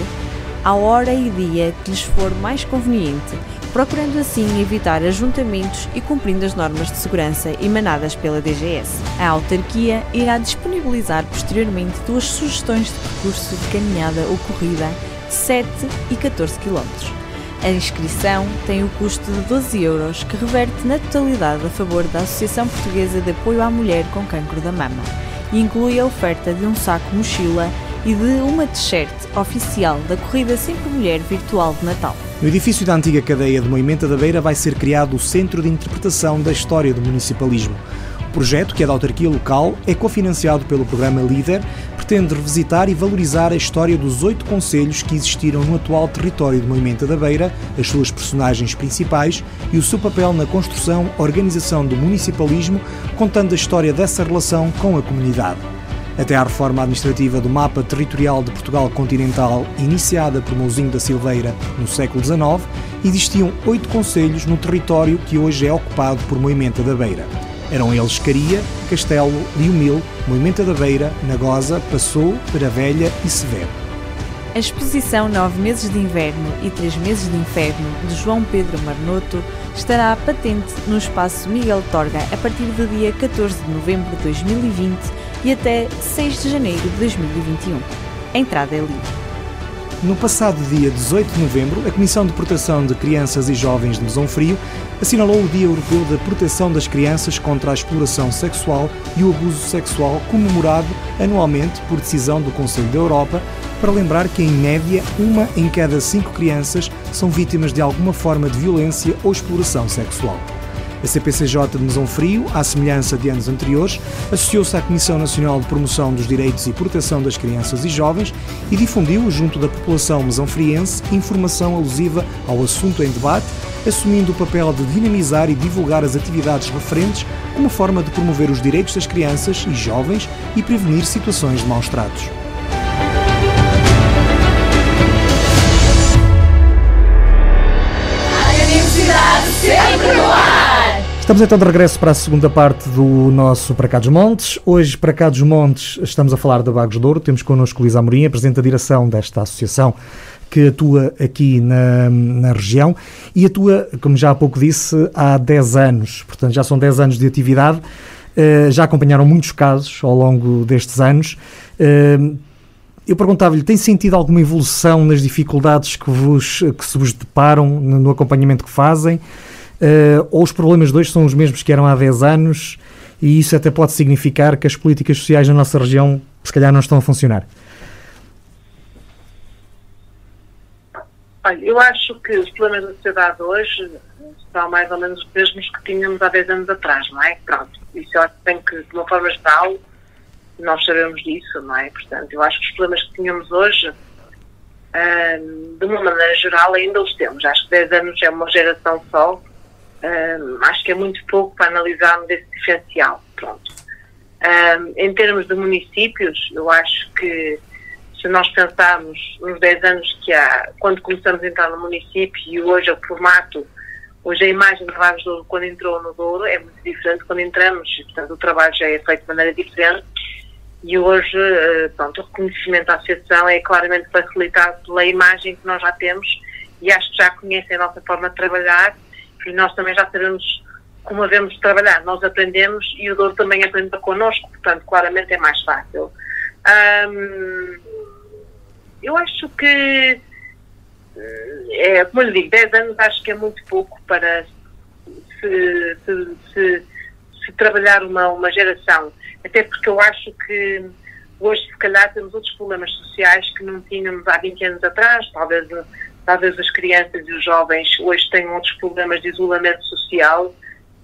à hora e dia que lhes for mais conveniente, procurando assim evitar ajuntamentos e cumprindo as normas de segurança emanadas pela DGS. A autarquia irá disponibilizar posteriormente duas sugestões de percurso de caminhada ou corrida 7 e 14 km. A inscrição tem o custo de 12 euros, que reverte na totalidade a favor da Associação Portuguesa de Apoio à Mulher com Cancro da Mama e inclui a oferta de um saco mochila e de uma t-shirt oficial da Corrida Sempre Mulher Virtual de Natal. No edifício da antiga cadeia de Moimenta da Beira vai ser criado o Centro de Interpretação da História do Municipalismo. O projeto, que é da autarquia local, é cofinanciado pelo programa LIDER, pretende revisitar e valorizar a história dos oito conselhos que existiram no atual território de Moimenta da Beira, as suas personagens principais e o seu papel na construção, organização do municipalismo, contando a história dessa relação com a comunidade. Até à reforma administrativa do mapa territorial de Portugal continental, iniciada por Mouzinho da Silveira no século XIX, existiam oito conselhos no território que hoje é ocupado por Moimenta da Beira. Eram eles Caria, Castelo, Liumil, Moimenta da Beira, Nagosa, Passou, Velha e Severo. A exposição Nove Meses de Inverno e Três Meses de Inferno, de João Pedro Marnoto, estará patente no espaço Miguel Torga a partir do dia 14 de novembro de 2020 e até 6 de janeiro de 2021. A entrada é livre. No passado dia 18 de novembro, a Comissão de Proteção de Crianças e Jovens de Mesão Frio assinalou o Dia Europeu da Proteção das Crianças contra a Exploração Sexual e o Abuso Sexual, comemorado anualmente por decisão do Conselho da Europa, para lembrar que, em média, uma em cada cinco crianças são vítimas de alguma forma de violência ou exploração sexual. A CPCJ de Mesão Frio, à semelhança de anos anteriores, associou-se à Comissão Nacional de Promoção dos Direitos e Proteção das Crianças e Jovens e difundiu, junto da população mesãofriense, informação alusiva ao assunto em debate, assumindo o papel de dinamizar e divulgar as atividades referentes como forma de promover os direitos das crianças e jovens e prevenir situações de maus tratos. sempre no ar! Estamos então de regresso para a segunda parte do nosso Para Cá dos Montes. Hoje, para Cá dos Montes, estamos a falar da Bagos de Ouro. Temos connosco Luís Amorim, a direção desta associação que atua aqui na, na região e atua, como já há pouco disse, há 10 anos. Portanto, já são 10 anos de atividade. Uh, já acompanharam muitos casos ao longo destes anos. Uh, eu perguntava-lhe, tem sentido alguma evolução nas dificuldades que, vos, que se vos deparam no acompanhamento que fazem? Uh, ou os problemas de hoje são os mesmos que eram há 10 anos e isso até pode significar que as políticas sociais na nossa região se calhar não estão a funcionar? Olha, eu acho que os problemas da sociedade hoje são mais ou menos os mesmos que tínhamos há 10 anos atrás, não é? Pronto, isso eu acho que tem que, de uma forma geral, nós sabemos disso, não é? Portanto, eu acho que os problemas que tínhamos hoje de uma maneira geral, ainda os temos. Acho que 10 anos é uma geração só um, acho que é muito pouco para analisarmos esse diferencial. Pronto. Um, em termos de municípios, eu acho que se nós pensarmos nos 10 anos que há, quando começamos a entrar no município e hoje o formato, hoje a imagem de Vagos Douro quando entrou no Douro é muito diferente quando entramos, portanto o trabalho já é feito de maneira diferente e hoje, eh, pronto, o reconhecimento da associação é claramente facilitado pela imagem que nós já temos e acho que já conhecem a nossa forma de trabalhar nós também já sabemos como devemos trabalhar. Nós aprendemos e o Douro também aprende connosco, portanto, claramente é mais fácil. eu acho que, é, como lhe digo, 10 anos acho que é muito pouco para se, se, se, se trabalhar uma, uma geração. Até porque eu acho que hoje, se calhar, temos outros problemas sociais que não tínhamos há 20 anos atrás, talvez talvez as crianças e os jovens hoje tenham outros problemas de isolamento social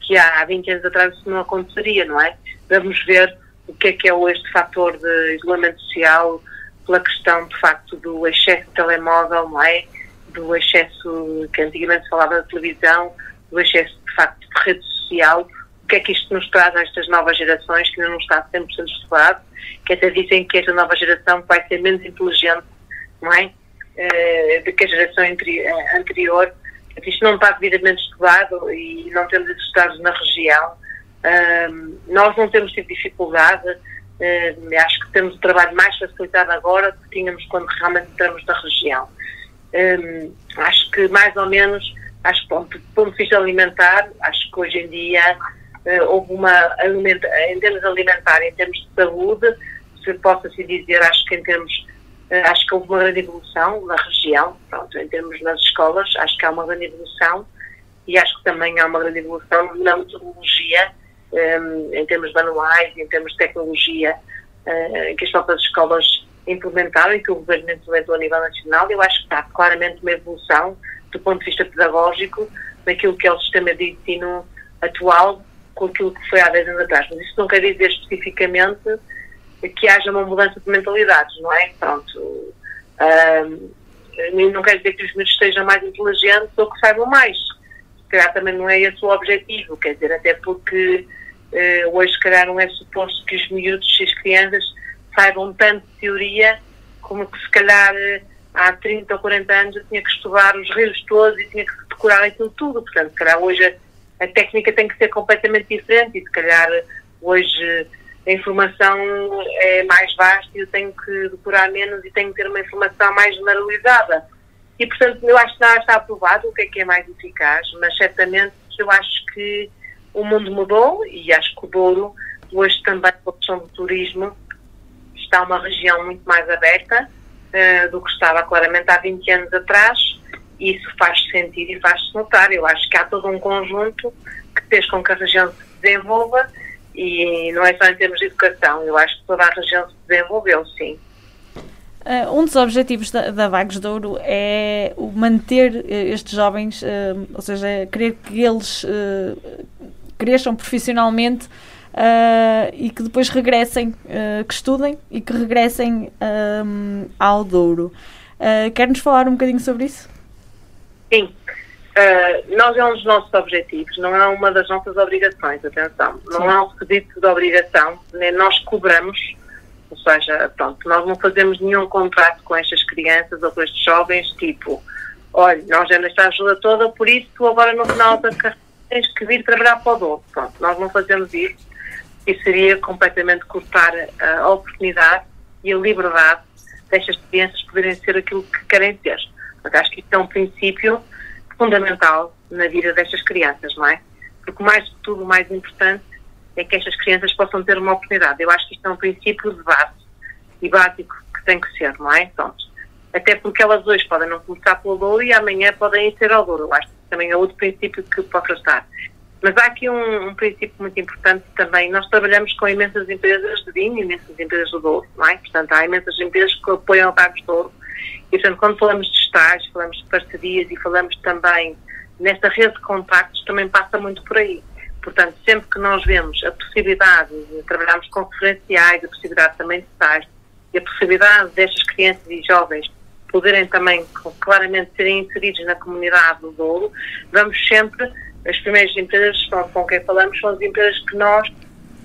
que há 20 anos atrás isso não aconteceria, não é? Vamos ver o que é que é hoje de fator de isolamento social pela questão, de facto, do excesso de telemóvel, não é? Do excesso que antigamente se falava da televisão, do excesso, de facto, de rede social. O que é que isto nos traz a estas novas gerações que ainda não está 100% estudado, que até dizem que esta nova geração vai ser menos inteligente, não é? Uh, de que a geração eh, anterior. Isto não está devidamente estudado e não temos esses na região. Nós não temos tido dificuldade, uh, acho que temos o trabalho mais facilitado agora do que tínhamos quando realmente entramos na região. acho que mais ou menos, acho que do ponto de vista alimentar, acho que hoje em dia uh, houve uma, alimenta, em termos alimentar, em termos de saúde, se possa se dizer, acho que em termos eh, acho que houve uma grande evolução na região, pronto, em termos nas escolas, acho que há uma grande evolução e acho que também há uma grande evolução na metodologia, um, ehm, em termos manuais, em termos de tecnologia, uh, que as próprias escolas implementaram e que o Governo implementou a nível nacional. Eu acho que está claramente uma evolução do ponto de vista pedagógico daquilo que é o sistema de ensino atual com aquilo que foi há 10 anos atrás. Mas isso não quer dizer especificamente que haja uma mudança de mentalidades, não é? Pronto. Um, não quer dizer que os miúdos estejam mais inteligentes ou que saibam mais. Se calhar também não é esse o objetivo, quer dizer, até porque uh, hoje, se calhar, não é suposto que os miúdos e as crianças saibam tanto teoria como que, se calhar, há 30 ou 40 anos eu tinha que estudar os rios todos e tinha que decorar aquilo tudo. Portanto, se calhar, hoje a, a técnica tem que ser completamente diferente e, se calhar, hoje a informação é mais vasta e eu tenho que decorar menos e tenho que ter uma informação mais generalizada. E, portanto, eu acho que já está aprovado o que é que é mais eficaz, mas certamente eu acho que o mundo mudou e acho que o Douro, hoje também com a questão do turismo, está uma região muito mais aberta uh, do que estava claramente há 20 anos atrás e isso faz sentido e faz-se notar. Eu acho que há todo um conjunto que fez com que a região se desenvolva e não é só em termos de educação, eu acho que toda a região se desenvolveu, sim. Uh, um dos objetivos da, da Vagos de Ouro é manter uh, estes jovens, uh, ou seja, querer que eles cresçam profissionalmente e que depois regressem, que estudem e que regressem ao Douro. Quer-nos falar um bocadinho sobre isso? Sim. Nós é um dos nossos objetivos, não é uma das nossas obrigações, atenção. Não Sim. é um requisito de obrigação, nem nós cobramos ou seja, pronto, nós não fazemos nenhum contrato com estas crianças ou com estes jovens, tipo, olha, nós já nesta ajuda toda, por isso tu agora no final da carreira tens que vir trabalhar para o dono. Pronto, nós não fazemos isso e seria completamente cortar a oportunidade e a liberdade destas crianças poderem ser aquilo que querem ser. Porque acho que isto é um princípio fundamental na vida destas crianças, não é? Porque mais de tudo, o mais importante é que estas crianças possam ter uma oportunidade. Eu acho que isto é um princípio de base e básico que tem que ser, não é? Pronto. Até porque elas hoje podem não começar pelo Douro e amanhã podem ser ao Douro. Eu acho que também é outro princípio que possa estar. Mas há aqui um, um, princípio muito importante também. Nós trabalhamos com imensas empresas de vinho, imensas empresas do Douro, não é? Portanto, há imensas empresas que apoiam o Bagos Douro. E, portanto, quando falamos de estágios, falamos de parcerias e falamos também nesta rede de contactos, também passa muito por aí. Portanto, sempre que nós vemos a possibilidade de trabalharmos com referenciais, a possibilidade também de estar e a possibilidade destas crianças e jovens poderem também claramente serem inseridos na comunidade do Douro, vamos sempre, as primeiras empresas com quem falamos são as empresas que nós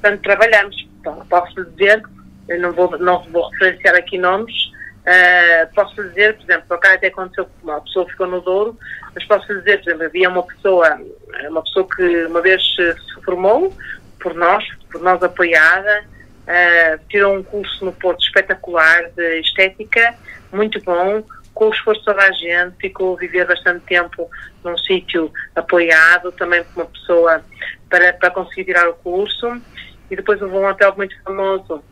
tanto trabalhamos. Então, posso dizer, eu não vou, não vou referenciar aqui nomes, uh, posso dizer, por exemplo, cá até aconteceu que uma pessoa ficou no Douro, mas posso dizer, por exemplo, havia uma pessoa, uma pessoa que uma vez se formou por nós, por nós apoiada, uh, tirou um curso no Porto espetacular de estética, muito bom, com o esforço toda a gente, ficou a viver bastante tempo num sítio apoiado, também por uma pessoa para, para conseguir tirar o curso, e depois houve um hotel muito famoso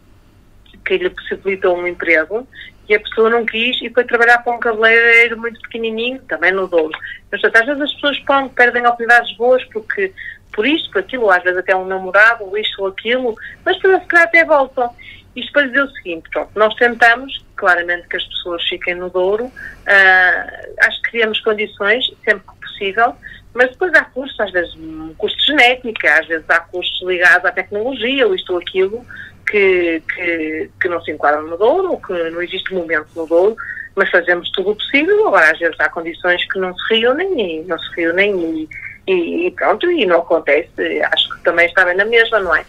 que lhe possibilitou um emprego e a pessoa não quis e foi trabalhar para um cabeleireiro muito pequenininho, também no Douro. Portanto, às vezes as pessoas pão, perdem oportunidades boas porque por isto, por aquilo, às vezes até um namorado, ou isto ou aquilo, mas depois se calhar até voltam. Isto para dizer o seguinte, pronto, nós tentamos, claramente, que as pessoas fiquem no Douro, uh, acho que criamos condições, sempre que possível, mas depois há cursos, às vezes um de genética, às vezes há cursos ligados à tecnologia, ou isto ou aquilo, que, que, que não se enquadram no Douro, que não existe momento no Douro, mas fazemos tudo o possível. Agora, às vezes há condições que não se reúnem e não se reúnem e, e, e pronto, e não acontece. Acho que também está bem na mesma, não é?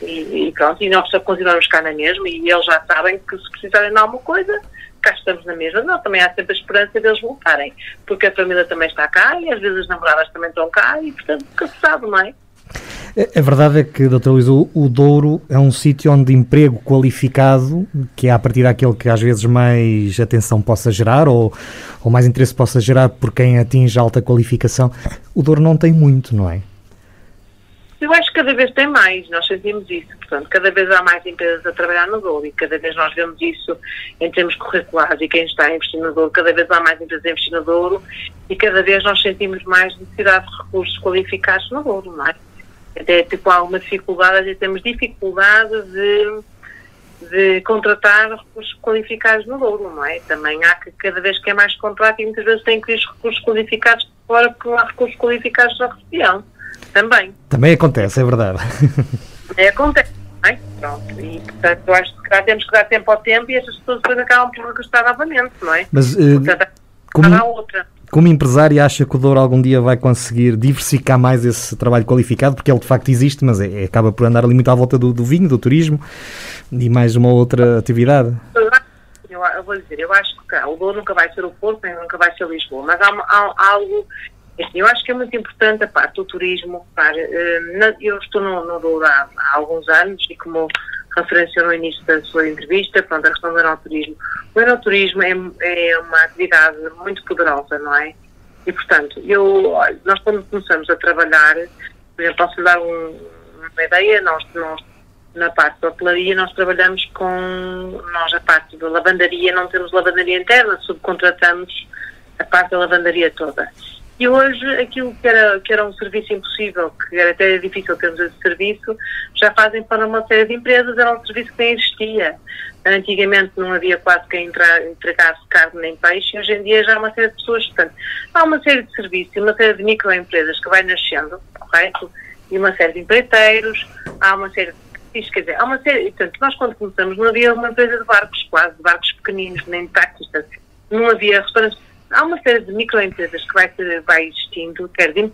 E, e, pronto, e nós continuamos cá na mesma e eles já sabem que se precisarem de alguma coisa, cá estamos na mesma. Não, também há sempre a esperança deles voltarem, porque a família também está cá e às vezes as namoradas também estão cá e, portanto, nunca se sabe, não é? A verdade é que, Dr. Luís, o, o Douro é um sítio onde emprego qualificado, que é a partir daquele que às vezes mais atenção possa gerar ou, ou mais interesse possa gerar por quem atinge alta qualificação, o Douro não tem muito, não é? Eu acho que cada vez tem mais, nós sentimos isso. Portanto, cada vez há mais empresas a trabalhar no Douro e cada vez nós vemos isso em termos curriculares e quem está a investir no Douro, cada vez há mais empresas a investir no Douro e cada vez nós sentimos mais necessidade de recursos qualificados no Douro, não é? Até tipo, há uma dificuldade, às vezes temos dificuldade de, de contratar recursos qualificados no Douro, não é? Também há que cada vez que é mais contrato e muitas vezes tem que ir recursos qualificados fora porque não há recursos qualificados na região. Também. Também acontece, é verdade. É, acontece. É? Pronto, e portanto eu acho que temos que dar tempo ao tempo e essas pessoas depois acabam por regressar novamente, não é? Mas, uh, portanto, como... outra como empresário, acha que o Douro algum dia vai conseguir diversificar mais esse trabalho qualificado? Porque ele de facto existe, mas é, acaba por andar ali muito à volta do, do, vinho, do turismo e mais uma outra atividade. Eu, eu vou dizer, eu acho que o Douro nunca vai ser o Porto, nem nunca vai ser Lisboa, mas há, há, há algo. Assim, eu acho que é muito importante a parte do turismo. Para, eh, eu estou no, no Douro há, há alguns anos e como referenciou no início da sua entrevista, pronto, a questão do enoturismo. O enoturismo é, é uma atividade muito poderosa, não é? E, portanto, eu, nós quando começamos a trabalhar, por exemplo, posso dar um, uma ideia, nós, nós na parte da hotelaria nós trabalhamos com, nós a parte da lavandaria não temos lavandaria interna, subcontratamos a parte da lavandaria toda. E hoje, aquilo que era, que era um serviço impossível, que era até difícil termos esse serviço, já fazem para uma série de empresas, era um serviço que nem existia. Antigamente não havia quase quem entregasse carne nem peixe, e hoje em dia já há uma série de pessoas. Portanto, há uma série de serviços e uma série de microempresas que vai nascendo, correto? E uma série de empreiteiros, há uma série de quer dizer, há uma série, portanto, nós quando começamos não havia uma empresa de barcos, quase, de barcos pequeninos, nem de táxis, não havia restaurantes há uma série de microempresas que vai, vai existindo, quer em,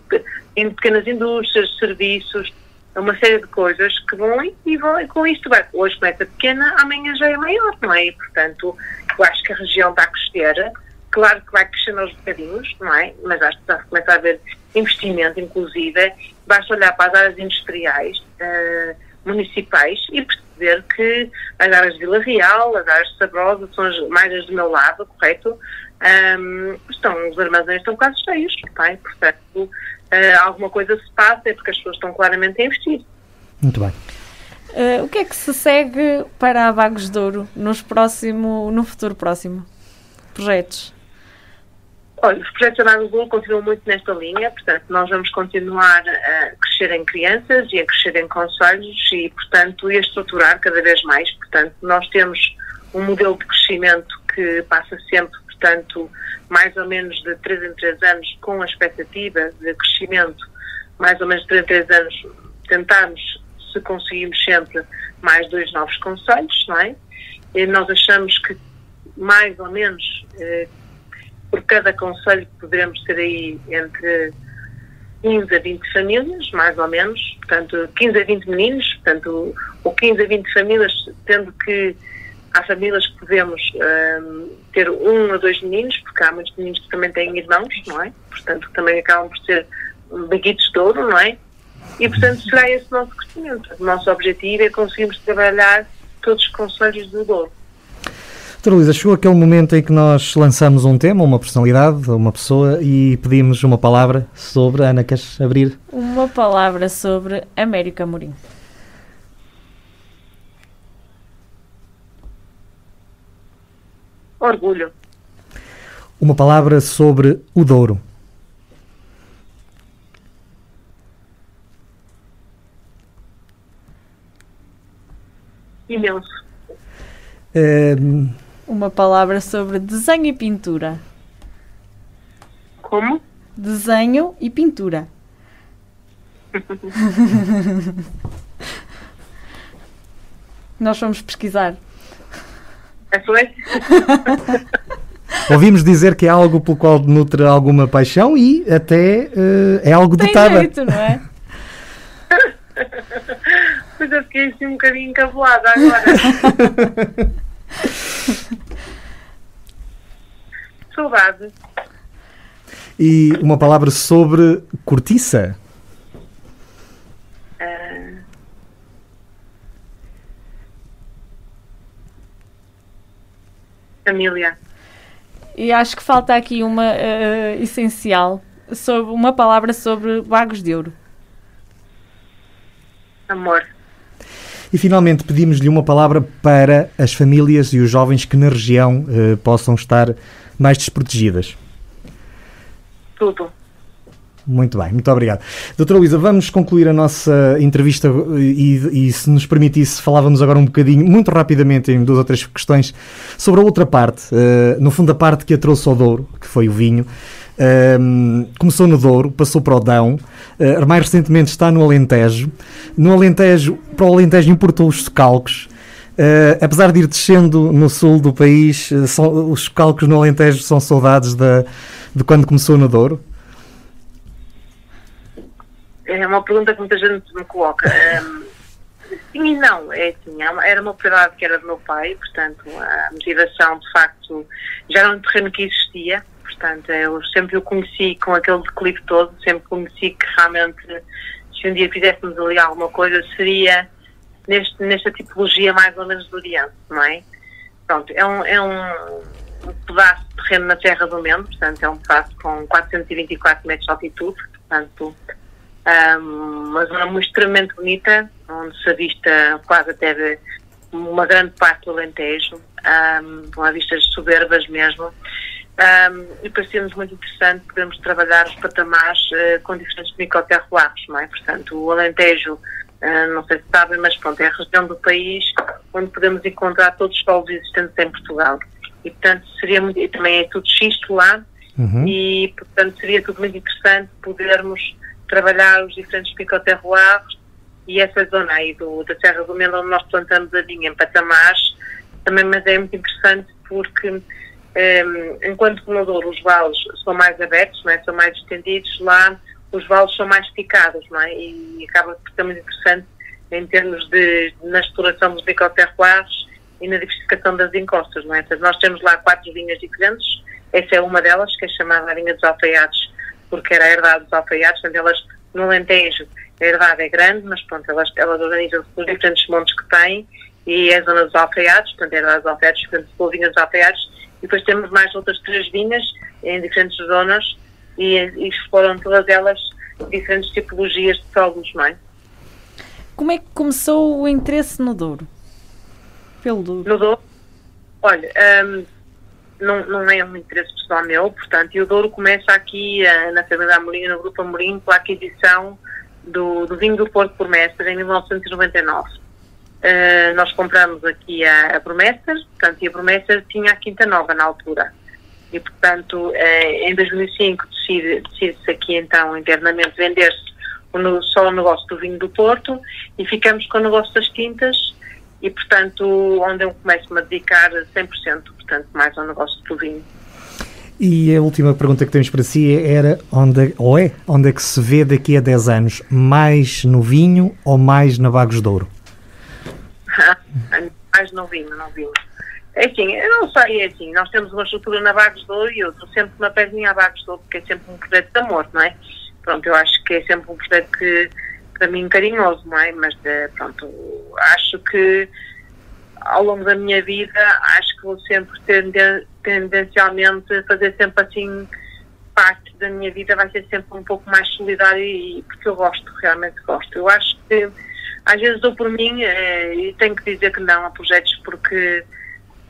em pequenas indústrias, serviços, uma série de coisas que vão e vão, e com isto vai, hoje começa pequena, amanhã já é maior, não é? E, portanto, eu acho que a região está a crescer, claro que vai crescendo aos bocadinhos, não é? Mas acho que está a começar a haver investimento, inclusive, basta olhar para as áreas industriais, uh, municipais e perceber que as áreas de Vila Real, as áreas de Sabrosa, são as mais as do meu lado, correto? Um, estão, os armazéns estão quase cheios, tá? portanto, uh, alguma coisa se passa é porque as pessoas estão claramente a investir. Muito bem. Uh, o que é que se segue para a Vagos de Ouro nos próximo, no futuro próximo? Projetos? Olha, os projetos da Vagos de Ouro continuam muito nesta linha, portanto, nós vamos continuar a crescer em crianças e a crescer em conselhos e, portanto, e a estruturar cada vez mais. Portanto, nós temos um modelo de crescimento que passa sempre portanto, mais ou menos de 3 em 3 anos, com a expectativa de crescimento, mais ou menos de 3 em 3 anos, tentamos, se conseguimos sempre, mais dois novos conselhos, não é? E nós achamos que mais ou menos eh, por cada conselho poderemos ter aí entre 15 a 20 famílias, mais ou menos, portanto 15 a 20 meninos, portanto, ou 15 a 20 famílias, tendo que Há famílias que podemos um, ter um ou dois meninos, porque há muitos meninos que também têm irmãos, não é? Portanto, também acabam por ser baguitos de ouro, não é? E, portanto, será esse o nosso crescimento. O nosso objetivo é conseguirmos trabalhar todos os conselhos do Douro. Doutora Luísa, chegou aquele momento em que nós lançamos um tema, uma personalidade, uma pessoa e pedimos uma palavra sobre. Ana, queres abrir? Uma palavra sobre América Mourinho. Orgulho. Uma palavra sobre o Douro. Imenso. Um... Uma palavra sobre desenho e pintura. Como? Desenho e pintura. Nós fomos pesquisar. É foi? Ouvimos dizer que é algo pelo qual nutre alguma paixão e até uh, é algo Tem dotada. jeito, não é? Pois eu fiquei assim um bocadinho encabulada agora. Saudade. E uma palavra sobre cortiça. Uh, família. E acho que falta aqui uma uh, essencial, sobre, uma palavra sobre Vagos de Ouro. Amor. E finalmente pedimos-lhe uma palavra para as famílias e os jovens que na região uh, possam estar mais desprotegidas. Tudo. Muito bem, muito obrigado. Doutora Luísa, vamos concluir a nossa entrevista e, e, se nos permitisse, falávamos agora um bocadinho, muito rapidamente, em duas ou três questões, sobre a outra parte. Uh, no fundo, a parte que a trouxe ao Douro, que foi o vinho. Uh, começou no Douro, passou para o Dão, uh, mais recentemente está no Alentejo. No Alentejo, para o Alentejo importou os socalcos. Uh, apesar de ir descendo no sul do país, uh, os calcos no Alentejo são saudades de, de quando começou no Douro? É uma pergunta que muita gente me coloca. Sim e não. É assim, era uma propriedade que era do meu pai, portanto, a motivação, de facto, já era um terreno que existia. Portanto, eu sempre o conheci com aquele declive todo, sempre conheci que realmente, se um dia fizéssemos ali alguma coisa, seria neste, nesta tipologia mais ou menos do Oriente, não é? Pronto, é um, é um, pedaço de terreno na Serra do Mendo, portanto, é um pedaço com 424 metros de altitude, portanto, um, uma zona muito extremamente bonita, onde se avista quase até uma grande parte do Alentejo, um, com vistas soberbas mesmo. Um, e parecia-nos muito interessante podermos trabalhar os patamares uh, com diferentes microterroirs, não é? Portanto, o Alentejo, uh, não sei se sabem, mas pronto, é a região do país onde podemos encontrar todos os solos existentes em Portugal. E, portanto, seria muito, e também é tudo xisto lá, uhum. e, portanto, seria tudo muito interessante podermos trabalhar os diferentes microterroirs e essa zona aí do, da Serra do Melo, onde nós plantamos a vinha em patamares, também, mas é muito interessante porque um, enquanto que no Douro os vales são mais abertos, não é? são mais estendidos, lá os vales são mais picados, não é? E acaba por ser muito interessante em termos de, na exploração dos microterroirs e na diversificação das encostas, não é? Então, nós temos lá quatro vinhas diferentes, essa é uma delas, que é chamada a vinha dos alfaiates, porque era a herdade dos alfaiates, portanto elas no Alentejo, a herdade é grande, mas pronto, elas, elas organizam-se nos diferentes montes que têm, e é a zona dos alfaiates, portanto é a herdade dos alfaiates, portanto, vinha dos alfaiates, e depois temos mais outras três vinhas em diferentes zonas e, e exploram todas elas diferentes tipologias de solos, não é? Como é que começou o interesse no Douro? Pelo Douro? No Douro? Olha, um, não, não é um interesse pessoal meu, portanto, e o Douro começa aqui uh, na família Amorim, no Grupo Amorim, com a aquisição do, do vinho do Porto por Mestre em 1999. Uh, nós compramos aqui a, a portanto, e a Promessas tinha a Quinta Nova na altura. E, portanto, uh, em 2005 decide-se decide aqui, então, internamente vender-se só o negócio do vinho do Porto e ficamos com o negócio das tintas e, portanto, onde eu começo-me a dedicar 100%, portanto, mais ao negócio do vinho. E a última pergunta que temos para si era onde, ou é, onde é que se vê daqui a 10 anos? Mais no vinho ou mais na Vagos de Ouro? mais não vimos, não vimos. É assim, eu não sei, é assim, nós temos uma estrutura na Vagos de Ouro e eu estou sempre uma pezinha a Vagos de Ouro, porque é sempre um projeto de amor, não é? Pronto, eu acho que é sempre um projeto que, para mim, carinhoso, não é? Mas, eh, pronto, acho que ao longo da minha vida, acho que vou sempre tendencialmente fazer sempre assim parte da minha vida vai ser sempre um pouco mais solidária e porque eu gosto, realmente gosto. Eu acho que às vezes dou por mim eh, e tenho que dizer que não a projetos porque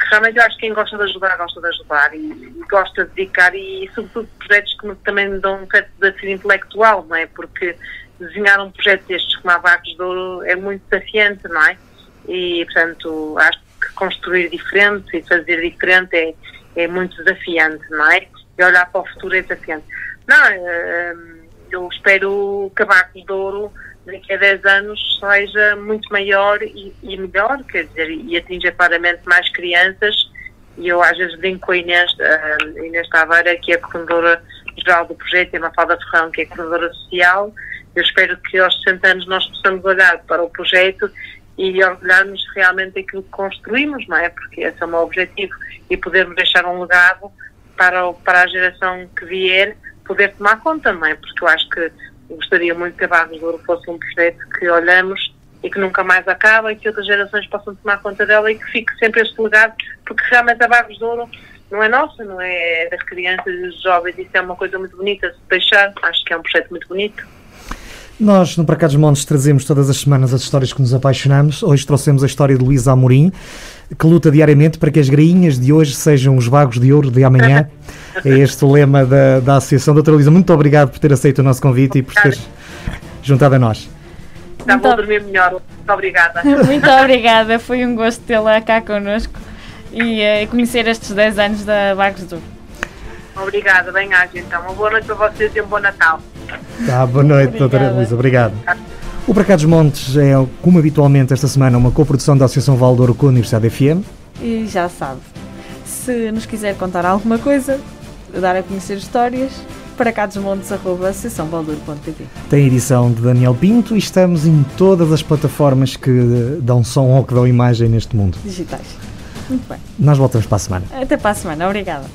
realmente eu acho que quem gosta de ajudar, gosta de ajudar e, e gosta de dedicar e, e sobretudo projetos que também me dão um certo desafio intelectual, não é? Porque desenhar um projeto destes como a Vacos de Ouro é muito desafiante, não é? E, portanto, acho que construir diferente e fazer diferente é, é muito desafiante, não é? E olhar para o futuro é desafiante. Não, eh, eu espero que a Vacos de Ouro daqui a 10 anos seja muito maior e, e melhor, quer dizer, e atinja claramente mais crianças. E eu às vezes brinco com a Inês, uh, Inês Tavares, que é a coordenadora geral do projeto, e a Mafalda Ferrão, que é a coordenadora social. Eu espero que aos 60 anos nós possamos olhar para o projeto e orgulharmos realmente daquilo que construímos, não é? Porque esse é o meu objetivo e podermos deixar um legado para, o, para a geração que vier poder tomar conta, não é? Porque eu acho que gostaria muito que a Barros de Ouro fosse um projeto que olhamos e que nunca mais acaba e que outras gerações possam tomar conta dela e que fique sempre este legado, porque realmente a Barros de Ouro não é nossa, não é, é das crianças e dos jovens, isso é uma coisa muito bonita de deixar, acho que é um projeto muito bonito. Nós, no Para Cá dos Montes, trazemos todas as semanas as histórias que nos apaixonamos. Hoje trouxemos a história de Luísa Amorim, que luta diariamente para que as grainhas de hoje sejam os vagos de ouro de amanhã. é este o lema da, da Associação. Doutora Luísa, muito obrigado por ter aceito o nosso convite e por ter juntado a nós. Já vou dormir melhor. Muito obrigada. Muito obrigada. Foi um gosto tê-la cá connosco e uh, conhecer estes 10 anos da Vagos de Ouro. Obrigada, bem-aja então. Uma boa noite para vocês e um bom Natal. Tá, boa noite, doutora Luísa. Obrigado. O Para Cá dos Montes é, como habitualmente esta semana, uma coprodução da Associação Valdouro com a Universidade FM. E já sabe, se nos quiser contar alguma coisa, dar a conhecer histórias, para cá dos montes, arroba Tem edição de Daniel Pinto e estamos em todas as plataformas que dão som ou que dão imagem neste mundo. Digitais. Muito bem. Nós voltamos para a semana. Até para a semana. Obrigada.